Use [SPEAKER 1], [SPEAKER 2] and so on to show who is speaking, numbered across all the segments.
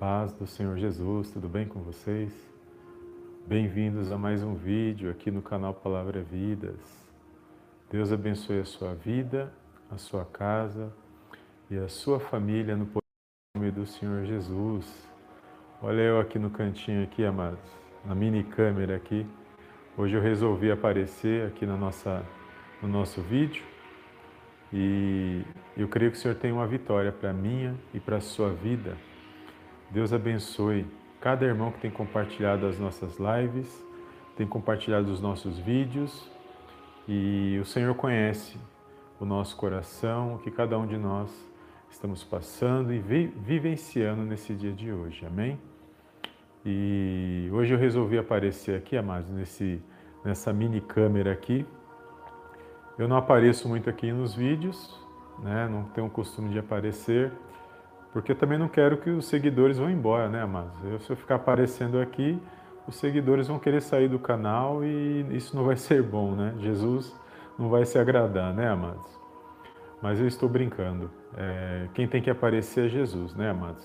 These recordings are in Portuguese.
[SPEAKER 1] paz do Senhor Jesus, tudo bem com vocês? Bem-vindos a mais um vídeo aqui no canal Palavra Vidas. Deus abençoe a sua vida, a sua casa e a sua família no nome do Senhor Jesus. Olha eu aqui no cantinho aqui, amados, na mini câmera aqui. Hoje eu resolvi aparecer aqui na nossa, no nosso vídeo e eu creio que o Senhor tem uma vitória para minha e para a sua vida Deus abençoe cada irmão que tem compartilhado as nossas lives, tem compartilhado os nossos vídeos e o Senhor conhece o nosso coração, o que cada um de nós estamos passando e vi vivenciando nesse dia de hoje. Amém? E hoje eu resolvi aparecer aqui, amados, nesse, nessa mini câmera aqui. Eu não apareço muito aqui nos vídeos, né? não tenho o costume de aparecer, porque eu também não quero que os seguidores vão embora, né, amados? Eu, se eu ficar aparecendo aqui, os seguidores vão querer sair do canal e isso não vai ser bom, né? Jesus não vai se agradar, né, amados? Mas eu estou brincando. É, quem tem que aparecer é Jesus, né, amados?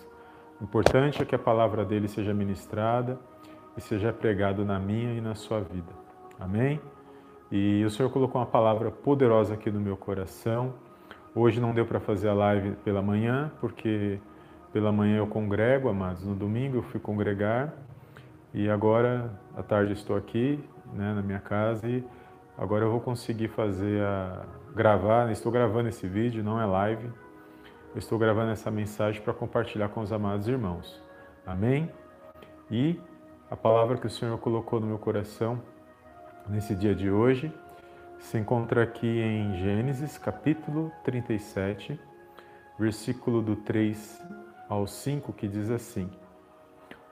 [SPEAKER 1] O importante é que a palavra dele seja ministrada e seja pregada na minha e na sua vida. Amém? E o Senhor colocou uma palavra poderosa aqui no meu coração Hoje não deu para fazer a live pela manhã, porque pela manhã eu congrego, amados. No domingo eu fui congregar e agora à tarde estou aqui, né, na minha casa e agora eu vou conseguir fazer a gravar. Estou gravando esse vídeo, não é live. Eu estou gravando essa mensagem para compartilhar com os amados irmãos. Amém? E a palavra que o Senhor colocou no meu coração nesse dia de hoje se encontra aqui em Gênesis capítulo 37, versículo do 3 ao 5, que diz assim: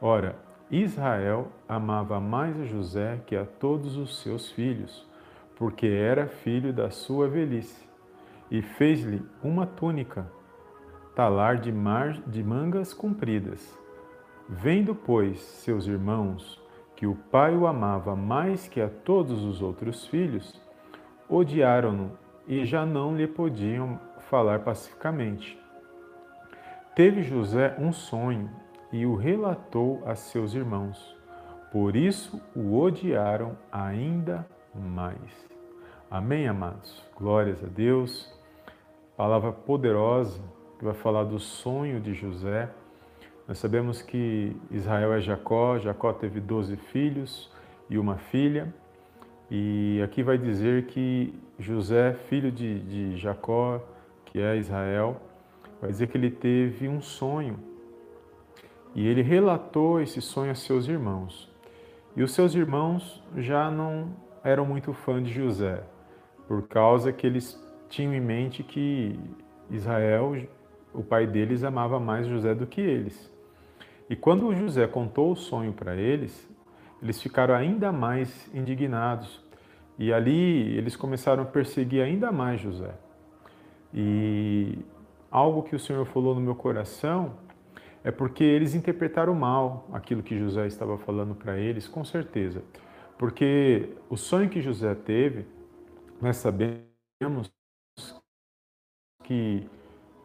[SPEAKER 1] Ora, Israel amava mais a José que a todos os seus filhos, porque era filho da sua velhice, e fez-lhe uma túnica, talar de, mar, de mangas compridas. Vendo, pois, seus irmãos que o pai o amava mais que a todos os outros filhos, odiaram-no e já não lhe podiam falar pacificamente. Teve José um sonho e o relatou a seus irmãos. Por isso o odiaram ainda mais. Amém, amados? Glórias a Deus. Palavra poderosa que vai falar do sonho de José. Nós sabemos que Israel é Jacó, Jacó teve doze filhos e uma filha. E aqui vai dizer que José, filho de, de Jacó, que é Israel, vai dizer que ele teve um sonho. E ele relatou esse sonho a seus irmãos. E os seus irmãos já não eram muito fãs de José, por causa que eles tinham em mente que Israel, o pai deles, amava mais José do que eles. E quando José contou o sonho para eles, eles ficaram ainda mais indignados, e ali eles começaram a perseguir ainda mais José. E algo que o Senhor falou no meu coração é porque eles interpretaram mal aquilo que José estava falando para eles, com certeza. Porque o sonho que José teve, nós sabemos que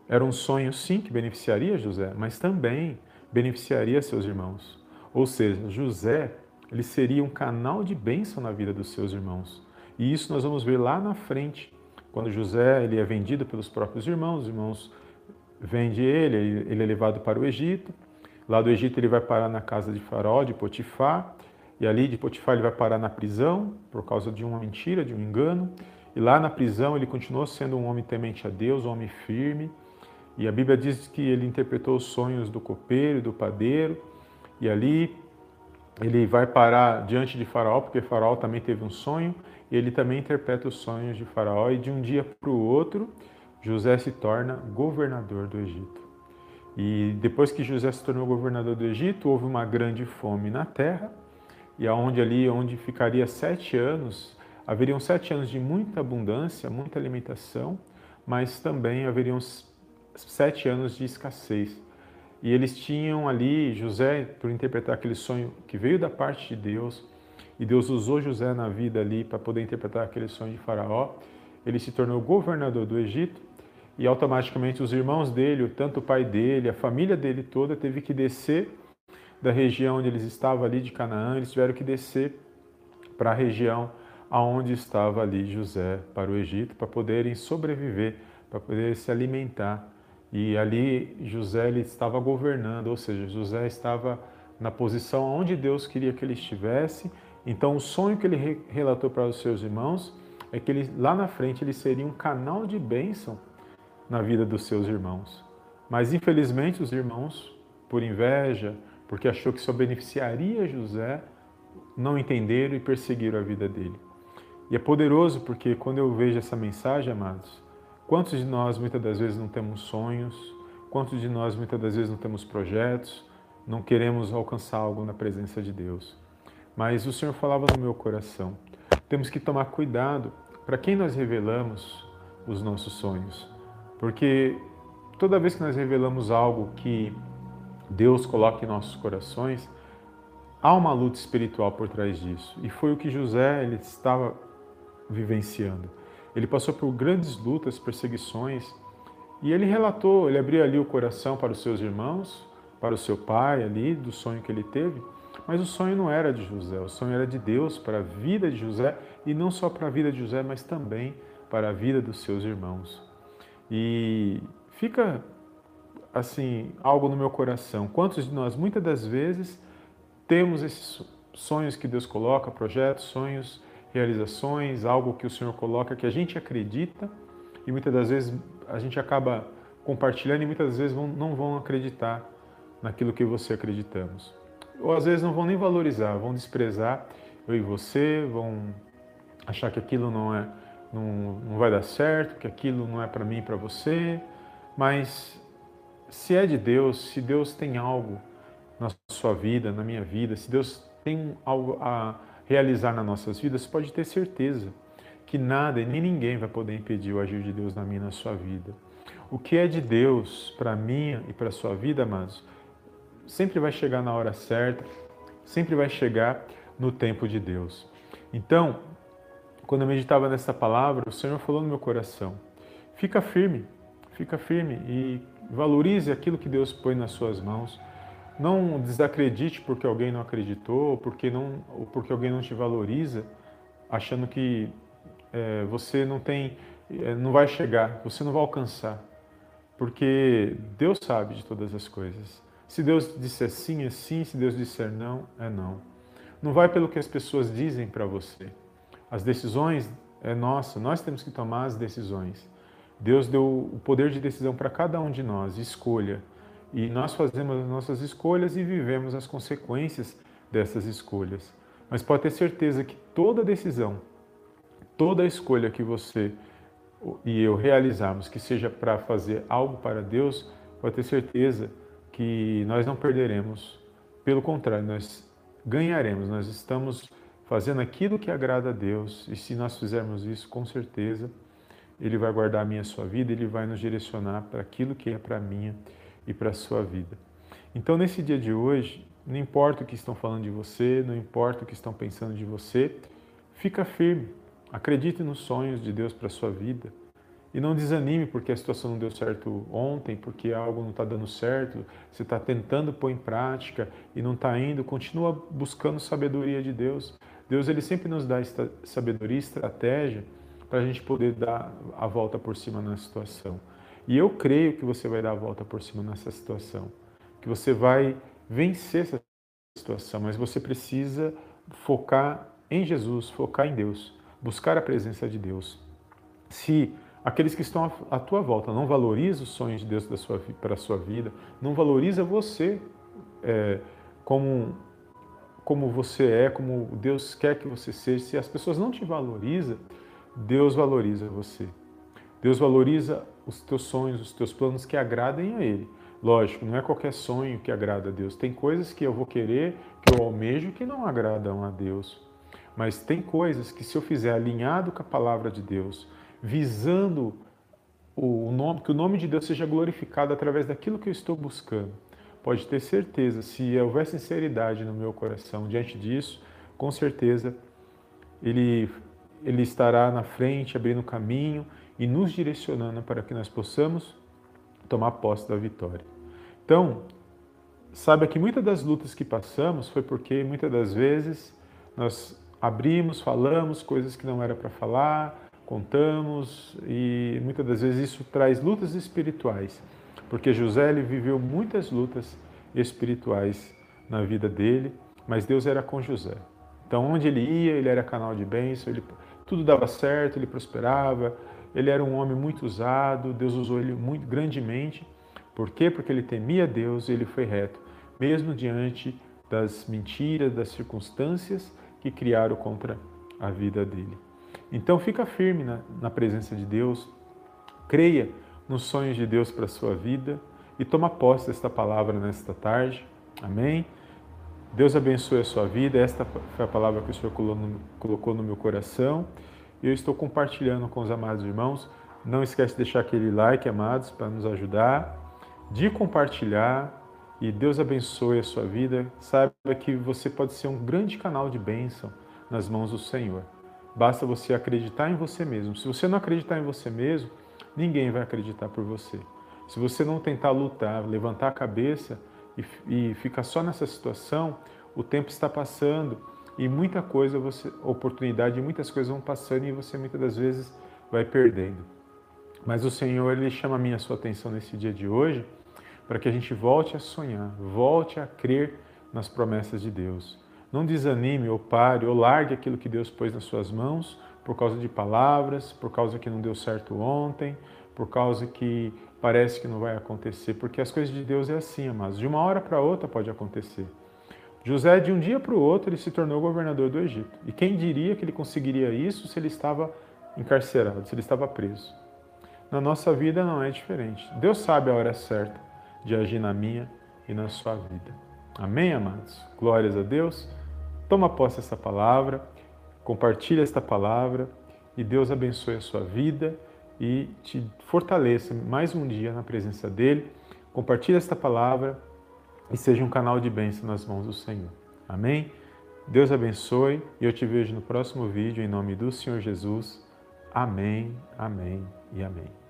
[SPEAKER 1] era um sonho, sim, que beneficiaria José, mas também beneficiaria seus irmãos. Ou seja, José ele seria um canal de bênção na vida dos seus irmãos. E isso nós vamos ver lá na frente, quando José ele é vendido pelos próprios irmãos, os irmãos vendem ele, ele é levado para o Egito. Lá do Egito ele vai parar na casa de Faraó, de Potifar, e ali de Potifar ele vai parar na prisão por causa de uma mentira, de um engano. E lá na prisão ele continuou sendo um homem temente a Deus, um homem firme. E a Bíblia diz que ele interpretou os sonhos do copeiro e do padeiro. E ali ele vai parar diante de Faraó, porque Faraó também teve um sonho, e ele também interpreta os sonhos de Faraó, e de um dia para o outro, José se torna governador do Egito. E depois que José se tornou governador do Egito, houve uma grande fome na terra, e aonde ali, onde ficaria sete anos, haveriam sete anos de muita abundância, muita alimentação, mas também haveriam sete anos de escassez. E eles tinham ali José, por interpretar aquele sonho que veio da parte de Deus, e Deus usou José na vida ali para poder interpretar aquele sonho de Faraó. Ele se tornou governador do Egito e automaticamente os irmãos dele, tanto o pai dele, a família dele toda, teve que descer da região onde eles estavam ali de Canaã, eles tiveram que descer para a região aonde estava ali José para o Egito, para poderem sobreviver, para poder se alimentar. E ali José ele estava governando, ou seja, José estava na posição onde Deus queria que ele estivesse. Então o sonho que ele relatou para os seus irmãos é que ele, lá na frente ele seria um canal de bênção na vida dos seus irmãos. Mas infelizmente os irmãos, por inveja, porque achou que só beneficiaria José, não entenderam e perseguiram a vida dele. E é poderoso porque quando eu vejo essa mensagem, amados, quantos de nós muitas das vezes não temos sonhos, quantos de nós muitas das vezes não temos projetos, não queremos alcançar algo na presença de Deus. Mas o Senhor falava no meu coração, temos que tomar cuidado para quem nós revelamos os nossos sonhos. Porque toda vez que nós revelamos algo que Deus coloca em nossos corações, há uma luta espiritual por trás disso. E foi o que José ele estava vivenciando. Ele passou por grandes lutas, perseguições, e ele relatou, ele abriu ali o coração para os seus irmãos, para o seu pai ali, do sonho que ele teve. Mas o sonho não era de José, o sonho era de Deus para a vida de José e não só para a vida de José, mas também para a vida dos seus irmãos. E fica assim algo no meu coração. Quantos de nós muitas das vezes temos esses sonhos que Deus coloca, projetos, sonhos, realizações, algo que o Senhor coloca que a gente acredita e muitas das vezes a gente acaba compartilhando e muitas vezes não vão acreditar naquilo que você acreditamos. Ou às vezes não vão nem valorizar, vão desprezar eu e você, vão achar que aquilo não é não, não vai dar certo, que aquilo não é para mim e para você, mas se é de Deus, se Deus tem algo na sua vida, na minha vida, se Deus tem algo a realizar nas nossas vidas, pode ter certeza que nada e nem ninguém vai poder impedir o agir de Deus na minha e na sua vida. O que é de Deus para mim e para a sua vida, amados, sempre vai chegar na hora certa, sempre vai chegar no tempo de Deus. Então, quando eu meditava nessa palavra, o Senhor falou no meu coração: fica firme, fica firme e valorize aquilo que Deus põe nas suas mãos. Não desacredite porque alguém não acreditou, ou porque, não, ou porque alguém não te valoriza, achando que é, você não tem, é, não vai chegar, você não vai alcançar. Porque Deus sabe de todas as coisas. Se Deus disser sim, é sim. Se Deus disser não, é não. Não vai pelo que as pessoas dizem para você. As decisões é nossa, nós temos que tomar as decisões. Deus deu o poder de decisão para cada um de nós, escolha. E nós fazemos as nossas escolhas e vivemos as consequências dessas escolhas. Mas pode ter certeza que toda decisão, toda escolha que você e eu realizarmos, que seja para fazer algo para Deus, pode ter certeza que nós não perderemos. Pelo contrário, nós ganharemos. Nós estamos fazendo aquilo que agrada a Deus, e se nós fizermos isso, com certeza, Ele vai guardar a minha sua vida, Ele vai nos direcionar para aquilo que é para a minha e para a sua vida. Então, nesse dia de hoje, não importa o que estão falando de você, não importa o que estão pensando de você, fica firme, acredite nos sonhos de Deus para a sua vida. E não desanime porque a situação não deu certo ontem, porque algo não está dando certo, você está tentando pôr em prática e não está indo, continua buscando sabedoria de Deus. Deus ele sempre nos dá sabedoria, estratégia para a gente poder dar a volta por cima na situação. E eu creio que você vai dar a volta por cima nessa situação, que você vai vencer essa situação, mas você precisa focar em Jesus, focar em Deus, buscar a presença de Deus. Se aqueles que estão à tua volta não valorizam os sonhos de Deus para a sua vida, não valoriza você é, como como você é, como Deus quer que você seja. Se as pessoas não te valorizam, Deus valoriza você. Deus valoriza os teus sonhos, os teus planos que agradem a Ele. Lógico, não é qualquer sonho que agrada a Deus. Tem coisas que eu vou querer, que eu almejo, que não agradam a Deus. Mas tem coisas que, se eu fizer alinhado com a palavra de Deus, visando o nome, que o nome de Deus seja glorificado através daquilo que eu estou buscando, pode ter certeza, se houver sinceridade no meu coração diante disso, com certeza ele, ele estará na frente, abrindo caminho e nos direcionando para que nós possamos tomar posse da vitória. Então, saiba que muitas das lutas que passamos foi porque muitas das vezes nós abrimos, falamos coisas que não era para falar, contamos e muitas das vezes isso traz lutas espirituais, porque José ele viveu muitas lutas espirituais na vida dele, mas Deus era com José. Então onde ele ia, ele era canal de bênção, ele, tudo dava certo, ele prosperava, ele era um homem muito usado, Deus usou ele muito grandemente. Por quê? Porque ele temia Deus e ele foi reto, mesmo diante das mentiras, das circunstâncias que criaram contra a vida dele. Então fica firme na, na presença de Deus, creia nos sonhos de Deus para a sua vida e toma posse desta palavra nesta tarde. Amém? Deus abençoe a sua vida. Esta foi a palavra que o Senhor colocou no meu coração. Eu estou compartilhando com os amados irmãos. Não esquece de deixar aquele like, amados, para nos ajudar, de compartilhar. E Deus abençoe a sua vida. Saiba que você pode ser um grande canal de bênção nas mãos do Senhor. Basta você acreditar em você mesmo. Se você não acreditar em você mesmo, ninguém vai acreditar por você. Se você não tentar lutar, levantar a cabeça e, e ficar só nessa situação, o tempo está passando e muita coisa, você, oportunidade, muitas coisas vão passando e você muitas das vezes vai perdendo. Mas o Senhor ele chama a minha sua atenção nesse dia de hoje para que a gente volte a sonhar, volte a crer nas promessas de Deus. Não desanime ou pare ou largue aquilo que Deus pôs nas suas mãos por causa de palavras, por causa que não deu certo ontem, por causa que parece que não vai acontecer, porque as coisas de Deus é assim, amados. De uma hora para outra pode acontecer. José, de um dia para o outro, ele se tornou governador do Egito. E quem diria que ele conseguiria isso se ele estava encarcerado, se ele estava preso? Na nossa vida não é diferente. Deus sabe a hora certa de agir na minha e na sua vida. Amém, amados? Glórias a Deus. Toma posse dessa palavra, compartilha esta palavra e Deus abençoe a sua vida e te fortaleça mais um dia na presença dEle. Compartilhe esta palavra e seja um canal de bênção nas mãos do Senhor. Amém? Deus abençoe e eu te vejo no próximo vídeo em nome do Senhor Jesus. Amém, amém e amém.